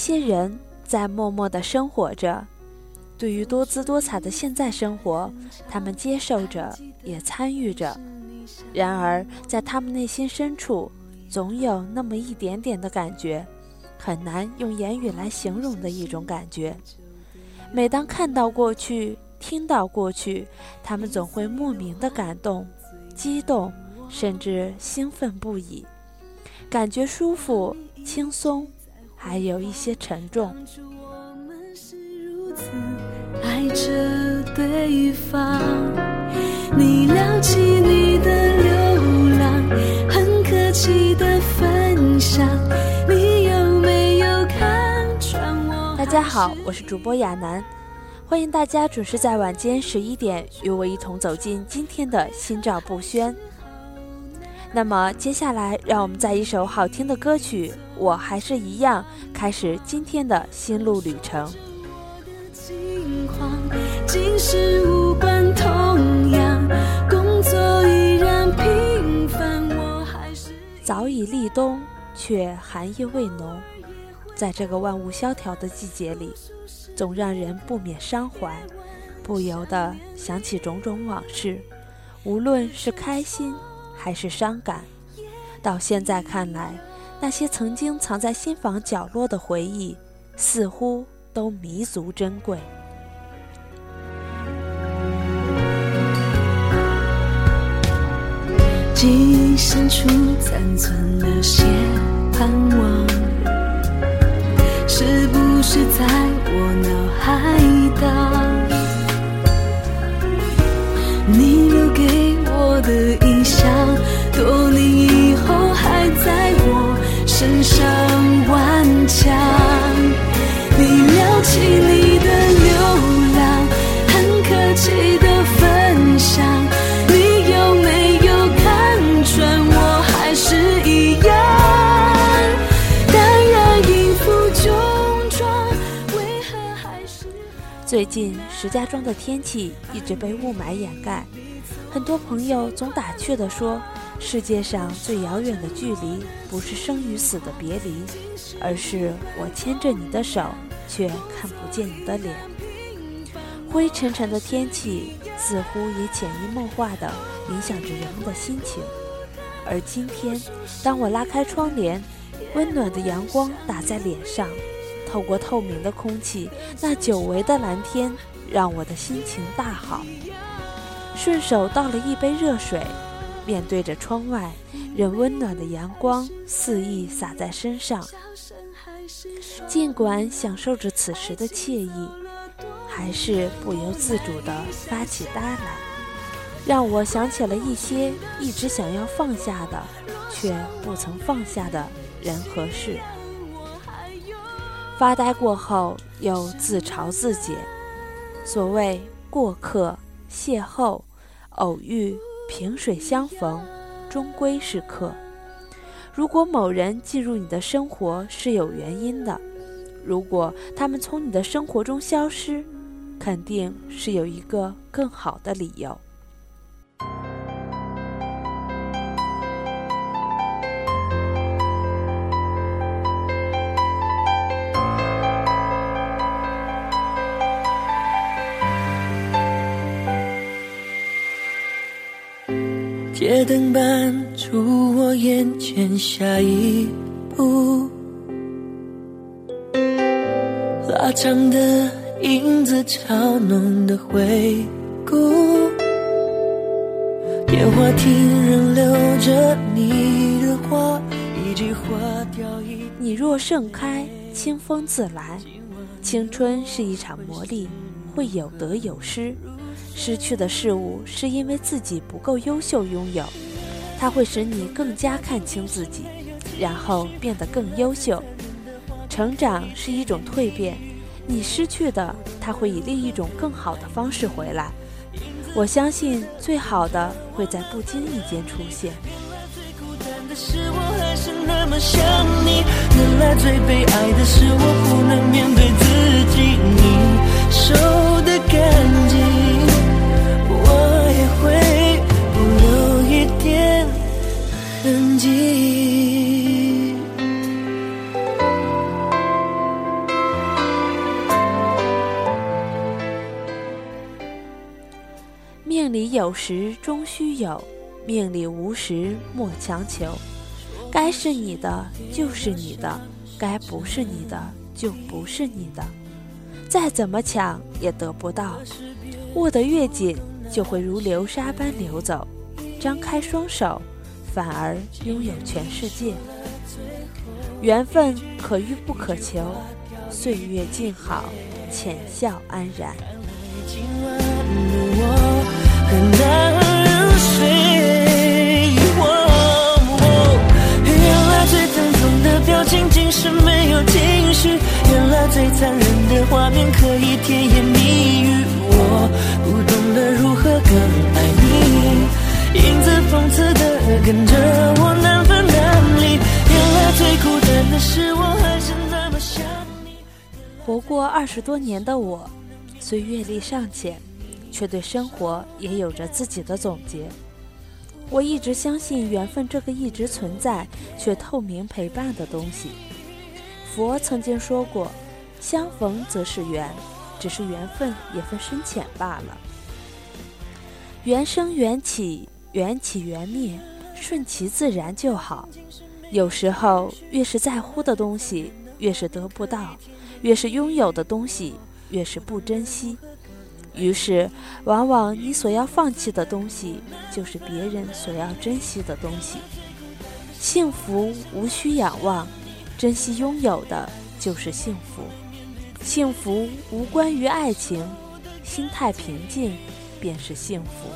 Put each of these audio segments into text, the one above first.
一些人在默默地生活着，对于多姿多彩的现在生活，他们接受着，也参与着。然而，在他们内心深处，总有那么一点点的感觉，很难用言语来形容的一种感觉。每当看到过去，听到过去，他们总会莫名的感动、激动，甚至兴奋不已，感觉舒服、轻松，还有一些沉重。我们是如此爱着对方，你聊起你的流浪，很客气的分享，你有没有看穿我？大家好，我是主播亚楠，欢迎大家准时在晚间十一点与我一同走进今天的心照不宣。那么接下来，让我们在一首好听的歌曲《我还是一样》开始今天的心路旅程。今世无关痛痒，工作依然平凡，我还是早已立冬，却寒意未浓。在这个万物萧条的季节里，总让人不免伤怀，不由得想起种种往事，无论是开心还是伤感。到现在看来，那些曾经藏在心房角落的回忆，似乎都弥足珍贵。记忆深处残存了些盼望，是不是在我脑海当？你留给我的印象，我身上顽强。你聊起你的流浪，很客气的分享，你有没有看穿我还是一样？淡然应付重装，为何还是？最近石家庄的天气一直被雾霾掩盖，很多朋友总打趣地说，世界上最遥远的距离不是生与死的别离，而是我牵着你的手，却看不见你的脸。灰沉沉的天气似乎也潜移默化地影响着人们的心情。而今天，当我拉开窗帘，温暖的阳光打在脸上，透过透明的空气，那久违的蓝天让我的心情大好。顺手倒了一杯热水，面对着窗外，任温暖的阳光肆意洒在身上。尽管享受着此时的惬意，还是不由自主地发起呆来，让我想起了一些一直想要放下的，却不曾放下的人和事。发呆过后，又自嘲自解。所谓过客、邂逅、偶遇、萍水相逢，终归是客。如果某人进入你的生活是有原因的，如果他们从你的生活中消失，肯定是有一个更好的理由。街灯伴出我眼前下一步，拉长的影子，嘲弄的回顾。电话亭仍留着你的话，一句话掉一。你若盛开，清风自来。青春是一场磨砺，会有得有失。失去的事物是因为自己不够优秀拥有，它会使你更加看清自己，然后变得更优秀。成长是一种蜕变，你失去的，它会以另一种更好的方式回来。我相信最好的会在不经意间出现。最孤单的是我还是那么想你，原来最悲哀的是我不能面对自己，你收的干净。命里有时终须有，命里无时莫强求。该是你的就是你的，该不是你的就不是你的。再怎么抢也得不到，握得越紧，就会如流沙般流走；张开双手，反而拥有全世界。缘分可遇不可求，岁月静好，浅笑安然。最残忍的画面可以甜言蜜语。我不懂得如何更爱你，影子讽刺的跟着我难分难离。原来最孤单的是我还是那么想你。活过二十多年的我，虽阅历尚浅，却对生活也有着自己的总结。我一直相信缘分这个一直存在却透明陪伴的东西。佛曾经说过：“相逢则是缘，只是缘分也分深浅罢了。”缘生缘起，缘起缘灭，顺其自然就好。有时候，越是在乎的东西，越是得不到；越是拥有的东西，越是不珍惜。于是，往往你所要放弃的东西，就是别人所要珍惜的东西。幸福无需仰望，珍惜拥有的就是幸福。幸福无关于爱情，心态平静便是幸福。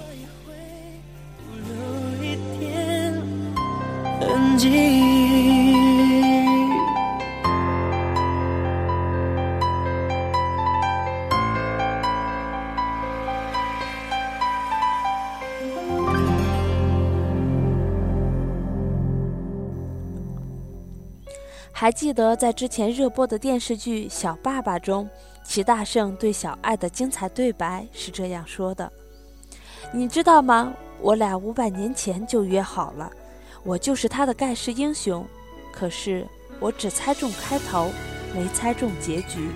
还记得在之前热播的电视剧《小爸爸》中，齐大圣对小爱的精彩对白是这样说的：“你知道吗？我俩五百年前就约好了，我就是他的盖世英雄。可是我只猜中开头，没猜中结局。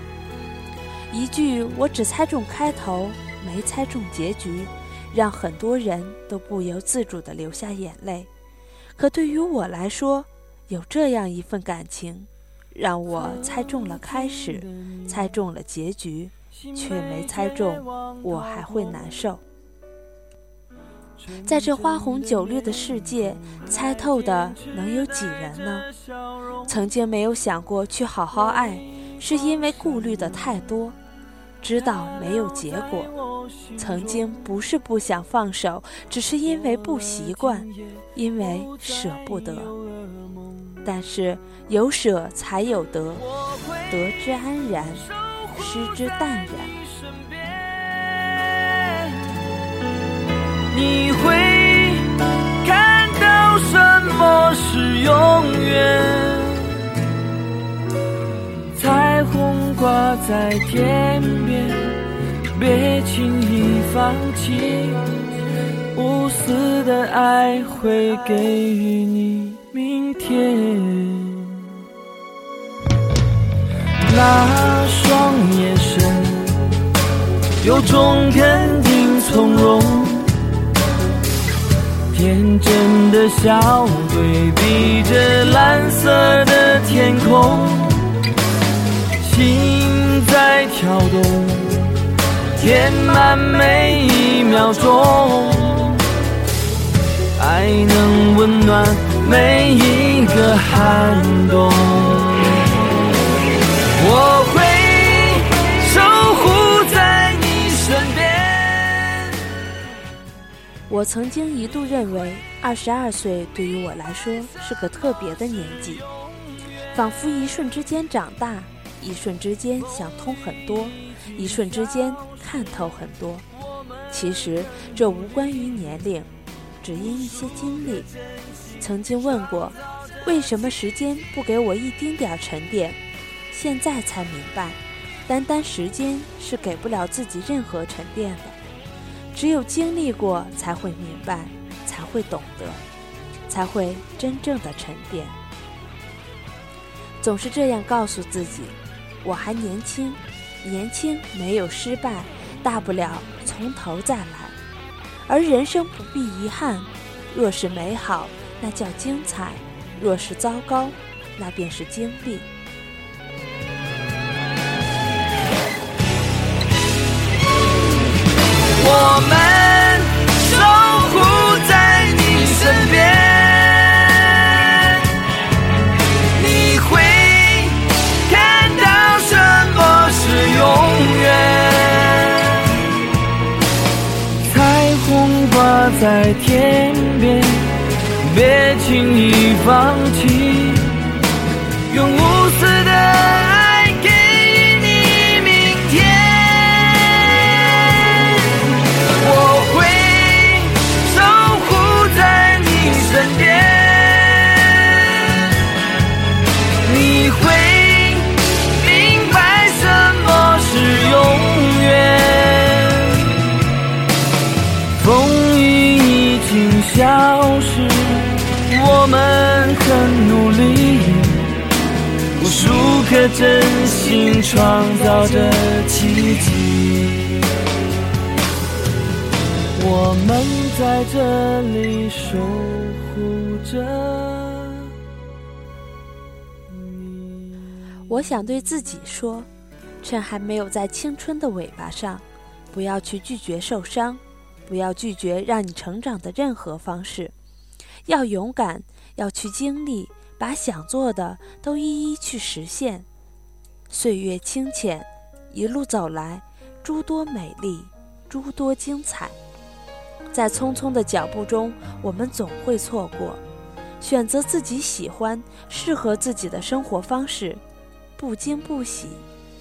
一句‘我只猜中开头，没猜中结局’，让很多人都不由自主地流下眼泪。可对于我来说，有这样一份感情，让我猜中了开始，猜中了结局，却没猜中，我还会难受。在这花红酒绿的世界，猜透的能有几人呢？曾经没有想过去好好爱，是因为顾虑的太多，知道没有结果。曾经不是不想放手，只是因为不习惯，因为舍不得。但是有舍才有得，得之安然，失之淡然。你会看到什么是永远？彩虹挂在天边，别轻易放弃，无私的爱会给予你。明天，那双眼神有种肯定从容，天真的笑对比着蓝色的天空，心在跳动，填满每一秒钟，爱能温暖。每一个寒冬，我会守护在你身边。我曾经一度认为，二十二岁对于我来说是个特别的年纪，仿佛一瞬之间长大，一瞬之间想通很多，一瞬之间看透很多。其实这无关于年龄，只因一些经历。曾经问过，为什么时间不给我一丁点儿沉淀？现在才明白，单单时间是给不了自己任何沉淀的。只有经历过，才会明白，才会懂得，才会真正的沉淀。总是这样告诉自己：我还年轻，年轻没有失败，大不了从头再来。而人生不必遗憾，若是美好，那叫精彩；若是糟糕，那便是经历。我们守护在你身边，你会看到什么是永远。彩虹挂在天，别轻易放弃，用无私的数颗真心创造着奇迹。我们在这里守护着你。我想对自己说，趁还没有在青春的尾巴上，不要去拒绝受伤，不要拒绝让你成长的任何方式，要勇敢，要去经历，把想做的都一一去实现。岁月清浅，一路走来，诸多美丽，诸多精彩。在匆匆的脚步中，我们总会错过。选择自己喜欢、适合自己的生活方式，不惊不喜，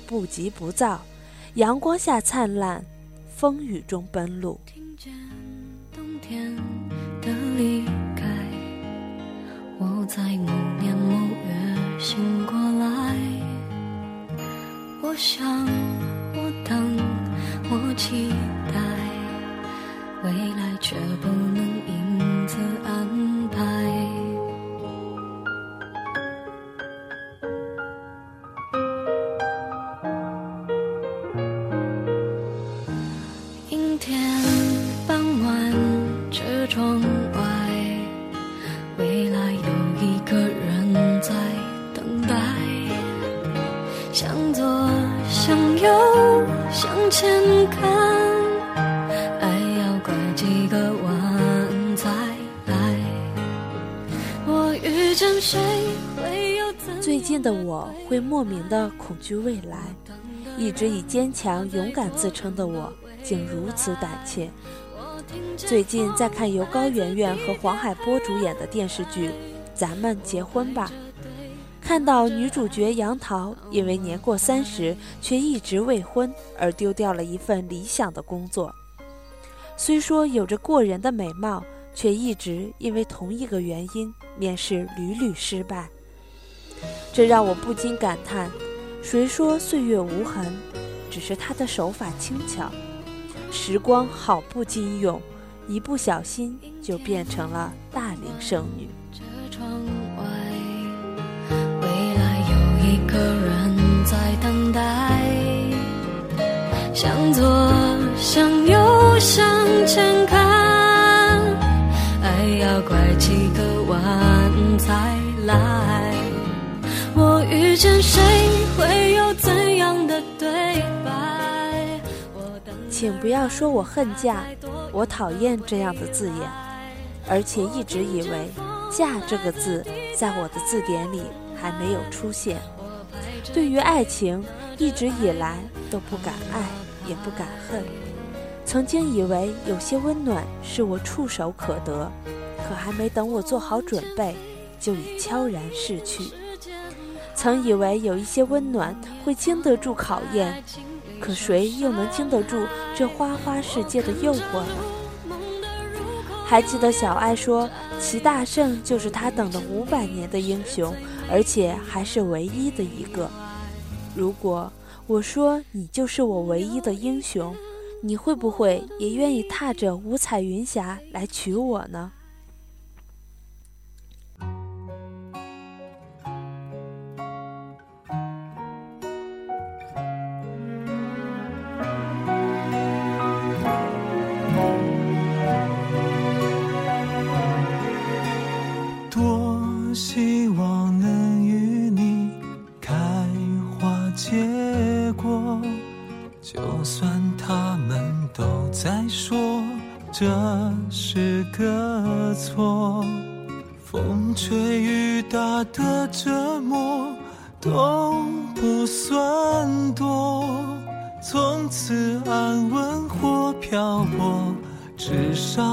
不急不躁，阳光下灿烂，风雨中奔路。听见冬天的离开，我在某年某月醒过。我想，我等，我期待，未来却不能会莫名的恐惧未来，一直以坚强勇敢自称的我，竟如此胆怯。最近在看由高圆圆和黄海波主演的电视剧《咱们结婚吧》，看到女主角杨桃因为年过三十却一直未婚而丢掉了一份理想的工作，虽说有着过人的美貌，却一直因为同一个原因面试屡屡失败。这让我不禁感叹：谁说岁月无痕？只是他的手法轻巧。时光好不经用，一不小心就变成了大龄剩女。这窗外，未来有一个人在等待。向左，向右，见谁，会有怎样的对白？请不要说我恨嫁，我讨厌这样的字眼，而且一直以为“嫁”这个字在我的字典里还没有出现。对于爱情，一直以来都不敢爱，也不敢恨。曾经以为有些温暖是我触手可得，可还没等我做好准备，就已悄然逝去。曾以为有一些温暖会经得住考验，可谁又能经得住这花花世界的诱惑呢？还记得小爱说，齐大圣就是他等了五百年的英雄，而且还是唯一的一个。如果我说你就是我唯一的英雄，你会不会也愿意踏着五彩云霞来娶我呢？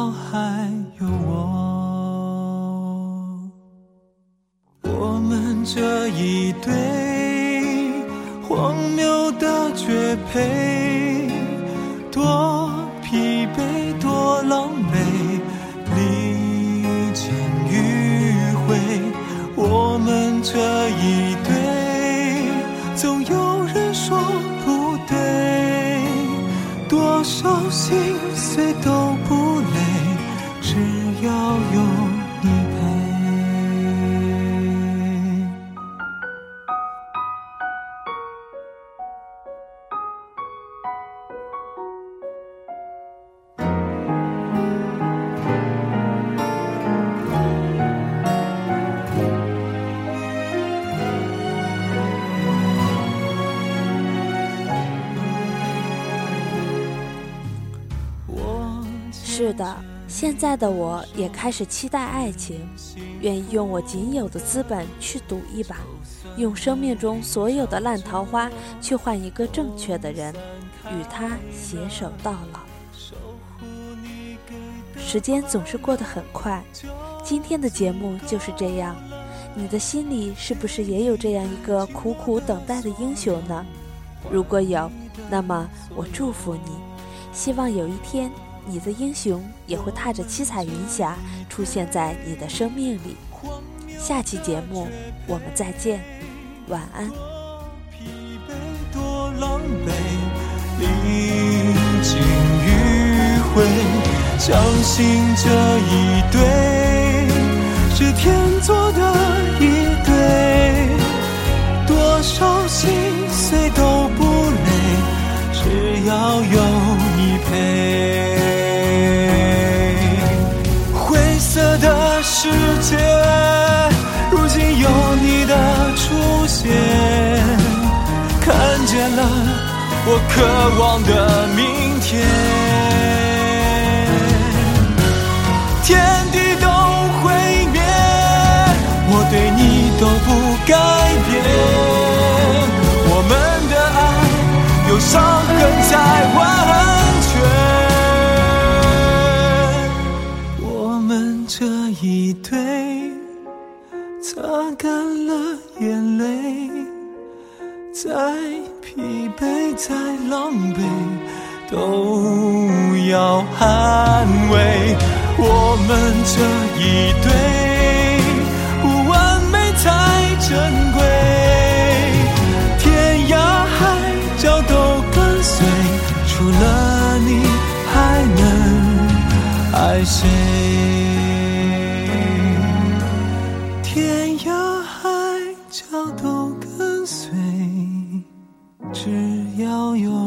至少还有我。我们这一对荒谬的绝配，多疲惫，多狼狈，历经迂回。我们这一对，总有人说不对，多少心碎都的，现在的我也开始期待爱情，愿意用我仅有的资本去赌一把，用生命中所有的烂桃花去换一个正确的人，与他携手到老。时间总是过得很快，今天的节目就是这样。你的心里是不是也有这样一个苦苦等待的英雄呢？如果有，那么我祝福你，希望有一天你的英雄也会踏着七彩云霞出现在你的生命里。下期节目我们再见，晚安。相信这一对是天作的一对，我渴望的明天。天地都毁灭，我对你都不改变。我们的爱有伤痕才完全。我们这一对擦干了眼泪，再疲惫再狼狈，都要捍卫。我们这一对不完美才珍贵，天涯海角都跟随，除了你还能爱谁？天涯海角都跟随，只要有。